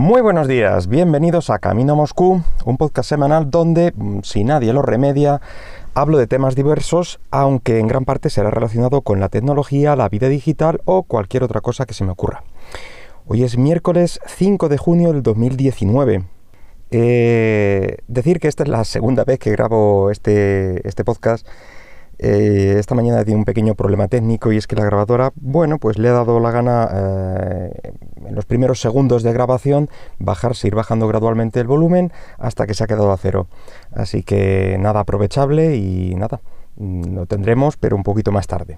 Muy buenos días, bienvenidos a Camino Moscú, un podcast semanal donde, mm, si nadie lo remedia, hablo de temas diversos, aunque en gran parte será relacionado con la tecnología, la vida digital o cualquier otra cosa que se me ocurra. Hoy es miércoles 5 de junio del 2019. Eh, decir que esta es la segunda vez que grabo este, este podcast eh, esta mañana tiene un pequeño problema técnico y es que la grabadora, bueno, pues le ha dado la gana eh, en los primeros segundos de grabación bajarse, ir bajando gradualmente el volumen hasta que se ha quedado a cero. Así que nada aprovechable y nada, mm, lo tendremos, pero un poquito más tarde.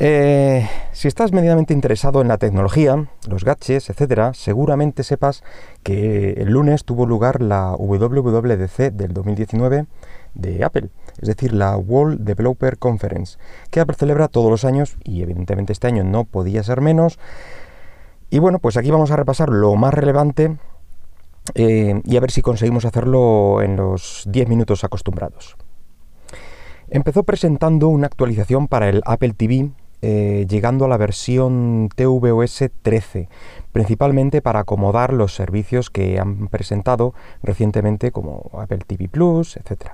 Eh, si estás medianamente interesado en la tecnología, los gadgets, etcétera, seguramente sepas que el lunes tuvo lugar la WWDC del 2019 de Apple, es decir, la World Developer Conference, que Apple celebra todos los años y evidentemente este año no podía ser menos. Y bueno, pues aquí vamos a repasar lo más relevante eh, y a ver si conseguimos hacerlo en los 10 minutos acostumbrados. Empezó presentando una actualización para el Apple TV eh, llegando a la versión tvOS 13, principalmente para acomodar los servicios que han presentado recientemente como Apple TV Plus, etc.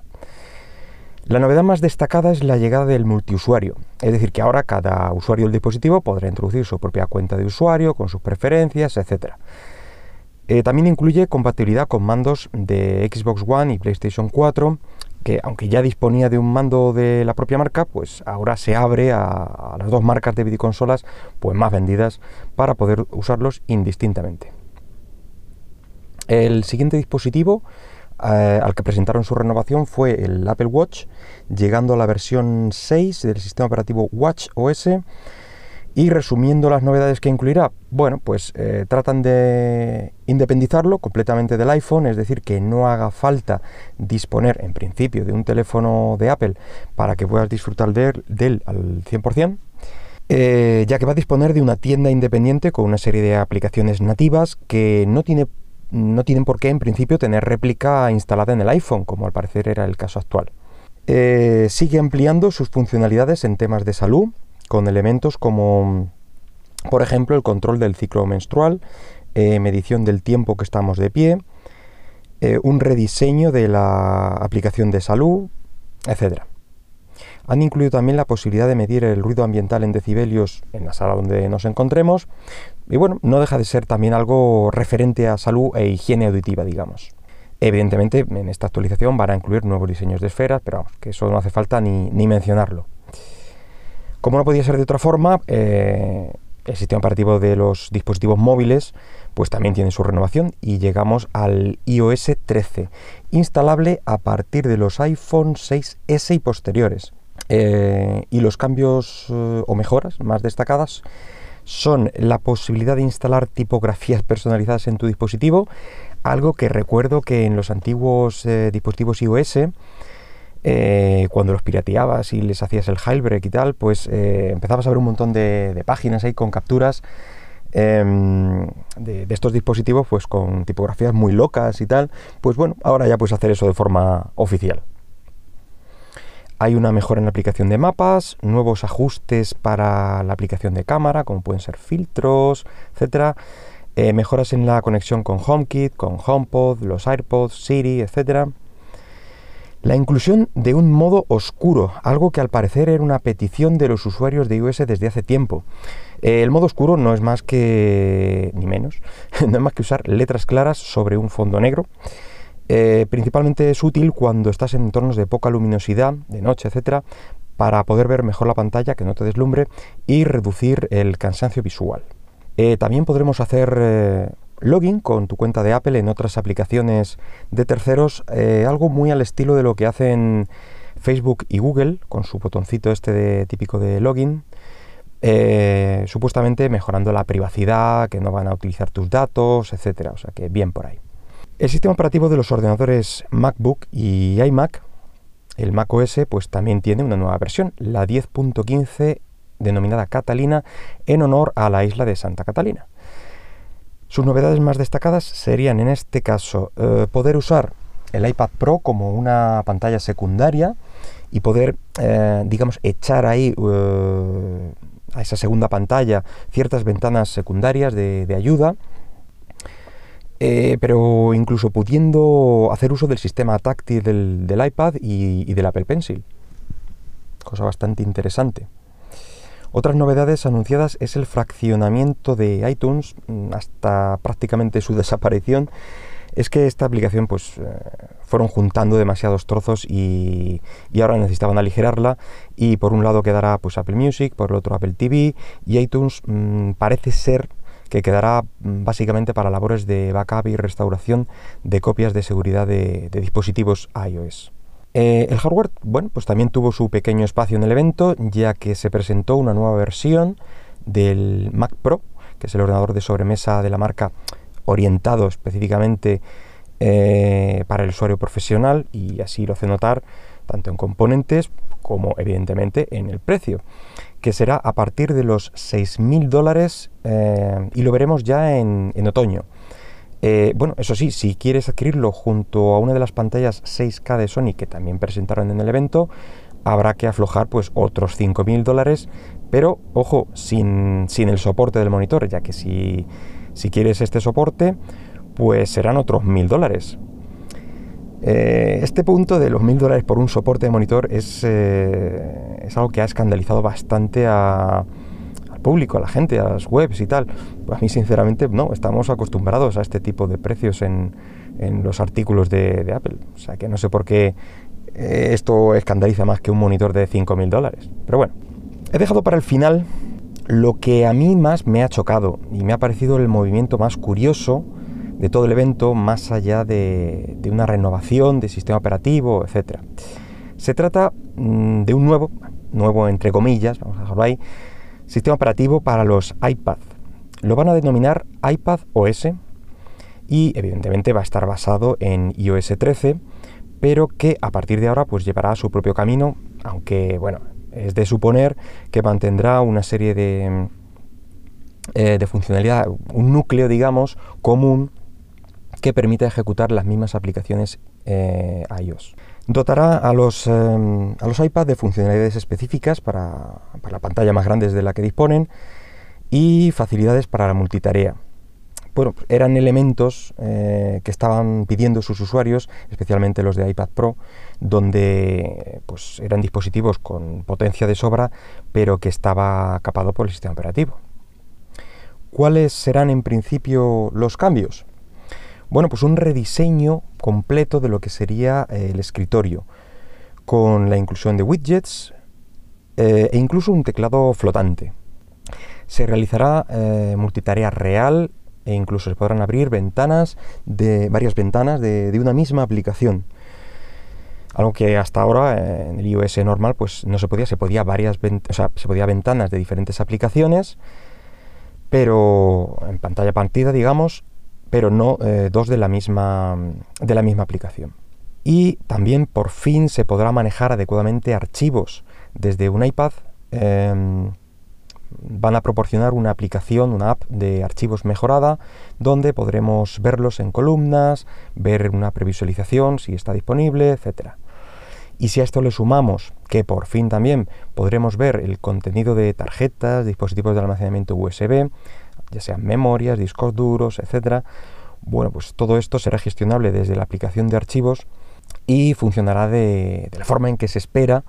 La novedad más destacada es la llegada del multiusuario, es decir, que ahora cada usuario del dispositivo podrá introducir su propia cuenta de usuario con sus preferencias, etc. Eh, también incluye compatibilidad con mandos de Xbox One y PlayStation 4 que aunque ya disponía de un mando de la propia marca, pues ahora se abre a, las dos marcas de videoconsolas pues más vendidas para poder usarlos indistintamente. El siguiente dispositivo eh, al que presentaron su renovación fue el Apple Watch, llegando a la versión 6 del sistema operativo Watch OS y resumiendo las novedades que incluirá, bueno, pues eh, tratan de independizarlo completamente del iPhone, es decir, que no haga falta disponer en principio de un teléfono de Apple para que puedas disfrutar de él, al 100%. Eh, ya que va a disponer de una tienda independiente con una serie de aplicaciones nativas que no, tiene, no tienen por qué en principio tener réplica instalada en el iPhone, como al parecer era el caso actual. Eh, sigue ampliando sus funcionalidades en temas de salud, con elementos como, por ejemplo, el control del ciclo menstrual, eh, medición del tiempo que estamos de pie, eh, un rediseño de la aplicación de salud, etc. Han incluido también la posibilidad de medir el ruido ambiental en decibelios en la sala donde nos encontremos. Y bueno, no deja de ser también algo referente a salud e higiene auditiva, digamos. Evidentemente, en esta actualización van a incluir nuevos diseños de esferas, pero que eso no hace falta ni mencionarlo. Como no podía ser de otra forma, eh, el sistema operativo de los dispositivos móviles pues también tiene su renovación y llegamos al iOS 13, instalable a partir de los iPhone 6S y posteriores. Eh, y los cambios eh, o mejoras más destacadas son la posibilidad de instalar tipografías personalizadas en tu dispositivo, algo que recuerdo que en los antiguos dispositivos iOS eh, cuando los pirateabas y les hacías el jailbreak y tal, pues eh, empezabas a ver un montón de, páginas ahí con capturas em, de, estos dispositivos, pues con tipografías muy locas y tal. Pues bueno, ahora ya puedes hacer eso de forma oficial. Hay una mejora en la aplicación de mapas, nuevos ajustes para la aplicación de cámara, como pueden ser filtros, etcétera. Eh, mejoras en la conexión con HomeKit, con HomePod, los AirPods, Siri, etcétera la inclusión de un modo oscuro, algo que al parecer era una petición de los usuarios de iOS desde hace tiempo. Eh, el modo oscuro no es más que, ni menos, no es más que usar letras claras sobre un fondo negro. Eh, principalmente es útil cuando estás en entornos de poca luminosidad, de noche, etcétera, para poder ver mejor la pantalla, que no te deslumbre, y reducir el cansancio visual. Eh, también podremos hacer login con tu cuenta de Apple en otras aplicaciones de terceros, eh, algo muy al estilo de lo que hacen Facebook y Google con su botoncito este típico de login, eh, supuestamente mejorando la privacidad, que no van a utilizar tus datos, etcétera. O sea que bien por ahí. El sistema operativo de los ordenadores MacBook y iMac, el macOS, pues también tiene una nueva versión, la 10.15 denominada Catalina, en honor a la isla de Santa Catalina. Sus novedades más destacadas serían en este caso eh, poder usar el iPad Pro como una pantalla secundaria y poder, eh, digamos, echar ahí eh, a esa segunda pantalla ciertas ventanas secundarias de, ayuda. pero incluso pudiendo hacer uso del sistema táctil del, iPad y, y del Apple Pencil. Cosa bastante interesante. Otras novedades anunciadas es el fraccionamiento de iTunes mm, hasta prácticamente su desaparición. Es que esta aplicación pues eh, fueron juntando demasiados trozos y, ahora necesitaban aligerarla y por un lado quedará pues Apple Music, por el otro Apple TV y iTunes mm, parece ser que quedará mm, básicamente para labores de backup y restauración de copias de seguridad de dispositivos iOS. Eh, el hardware, bueno, pues también tuvo su pequeño espacio en el evento, ya que se presentó una nueva versión del Mac Pro, que es el ordenador de sobremesa de la marca orientado específicamente eh, para el usuario profesional y así lo hace notar tanto en componentes como evidentemente en el precio, que será a partir de los 6.000 dólares eh, y lo veremos ya en otoño. Eh, bueno, eso sí, si quieres adquirirlo junto a una de las pantallas 6K de Sony que también presentaron en el evento, habrá que aflojar pues otros 5.000 dólares, pero ojo, sin, el soporte del monitor, ya que si, quieres este soporte, pues serán otros 1.000 dólares. Eh, este punto de los 1.000 dólares por un soporte de monitor es, eh, es algo que ha escandalizado bastante a, público, a la gente, a las webs y tal. Pues a mí sinceramente no, estamos acostumbrados a este tipo de precios en, los artículos de, Apple. O sea que no sé por qué eh, esto escandaliza más que un monitor de 5.000 dólares. Pero bueno, he dejado para el final lo que a mí más me ha chocado y me ha parecido el movimiento más curioso de todo el evento, más allá de, de una renovación de sistema operativo, etc. Se trata mm, de un nuevo, nuevo entre comillas, vamos a dejarlo ahí, sistema operativo para los iPad. Lo van a denominar iPad OS y evidentemente va a estar basado en iOS 13, pero que a partir de ahora pues llevará su propio camino, aunque bueno, es de suponer que mantendrá una serie de, eh, de funcionalidad, un núcleo digamos común que permita ejecutar las mismas aplicaciones eh, iOS. Dotará a los, a los iPad de funcionalidades específicas para, la pantalla más grande de la que disponen y facilidades para la multitarea. Bueno, eran elementos eh, que estaban pidiendo sus usuarios, especialmente los de iPad Pro, donde pues, eran dispositivos con potencia de sobra, pero que estaba capado por el sistema operativo. ¿Cuáles serán en principio los cambios? Bueno, pues un rediseño completo de lo que sería eh, el escritorio, con la inclusión de widgets eh, e incluso un teclado flotante. Se realizará eh, multitarea real e incluso se podrán abrir ventanas de varias ventanas de, una misma aplicación. Algo que hasta ahora en el iOS normal pues no se podía, se podía varias o sea, se podía ventanas de diferentes aplicaciones, pero en pantalla partida, digamos, pero no eh, dos de la, misma, de la misma aplicación. Y también por fin se podrá manejar adecuadamente archivos desde un iPad. Em, van a proporcionar una aplicación, una app de archivos mejorada, donde podremos verlos en columnas, ver una previsualización si está disponible, etc. Y si a esto le sumamos que por fin también podremos ver el contenido de tarjetas, dispositivos de almacenamiento USB, ya sean memorias, discos duros, etcétera. Bueno, pues todo esto será gestionable desde la aplicación de archivos y funcionará de, la forma en que se espera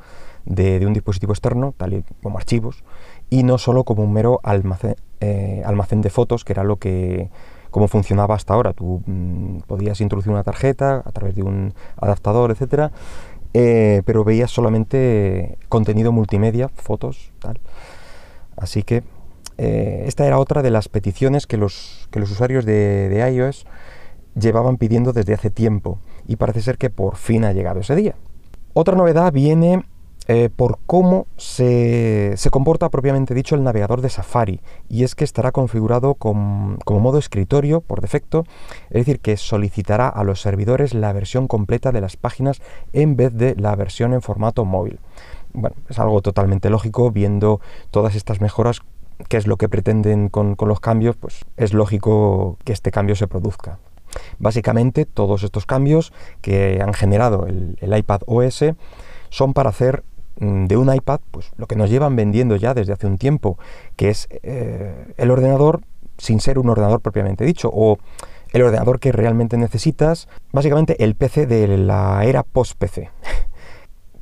de, un dispositivo externo, tal y como archivos, y no solo como un mero almacén, eh, de fotos, que era lo que como funcionaba hasta ahora. Tú mm, podías introducir una tarjeta a través de un adaptador, etcétera, eh, pero veías solamente contenido multimedia, fotos, tal. Así que eh, esta era otra de las peticiones que los, que los usuarios de, iOS llevaban pidiendo desde hace tiempo y parece ser que por fin ha llegado ese día. Otra novedad viene eh, por cómo se, comporta propiamente dicho el navegador de Safari y es que estará configurado como modo escritorio por defecto, es decir, que solicitará a los servidores la versión completa de las páginas en vez de la versión en formato móvil. Bueno, es algo totalmente lógico viendo todas estas mejoras qué es lo que pretenden con, los cambios, pues es lógico que este cambio se produzca. Básicamente todos estos cambios que han generado el, iPad OS son para hacer mm, de un iPad pues lo que nos llevan vendiendo ya desde hace un tiempo, que es eh, el ordenador sin ser un ordenador propiamente dicho, o el ordenador que realmente necesitas, básicamente el PC de la era post-PC.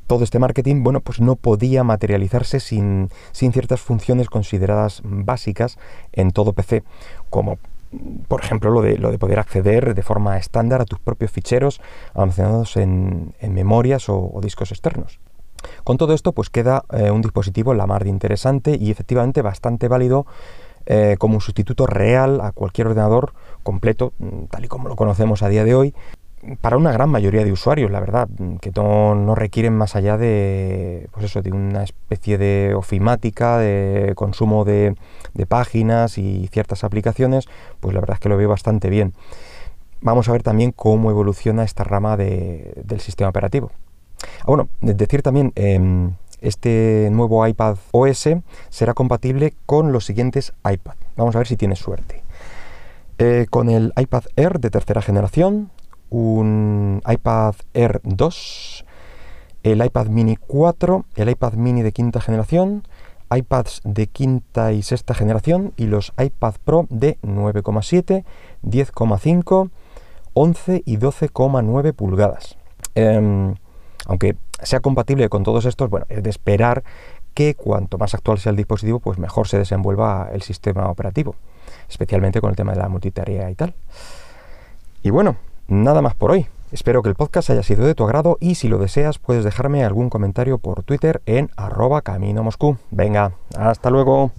Todo este marketing, bueno, pues no podía materializarse sin, sin ciertas funciones consideradas básicas en todo PC, como por ejemplo, lo de, poder acceder de forma estándar a tus propios ficheros almacenados en, memorias o, discos externos. Con todo esto, pues queda eh, un dispositivo la mar de interesante y efectivamente bastante válido eh, como un sustituto real a cualquier ordenador completo, mm, tal y como lo conocemos a día de hoy, para una gran mayoría de usuarios, la verdad, mm, que no, requieren más allá de, pues eso, de una especie de ofimática, de consumo de, páginas y ciertas aplicaciones, pues la verdad es que lo veo bastante bien. Vamos a ver también cómo evoluciona esta rama del sistema operativo. Ah, bueno, decir también, em, este nuevo iPad OS será compatible con los siguientes iPad. Vamos a ver si tienes suerte. Eh, con el iPad Air de tercera generación, un iPad Air 2, el iPad Mini 4, el iPad Mini de quinta generación, iPads de quinta y sexta generación y los iPad Pro de 9,7, 10,5, 11 y 12,9 pulgadas. Em, aunque sea compatible con todos estos, bueno, es de esperar que cuanto más actual sea el dispositivo, pues mejor se desenvuelva el sistema operativo, especialmente con el tema de la multitarea y tal. Y bueno, nada más por hoy. Espero que el podcast haya sido de tu agrado y si lo deseas puedes dejarme algún comentario por Twitter en arroba camino Moscú. Venga, hasta luego.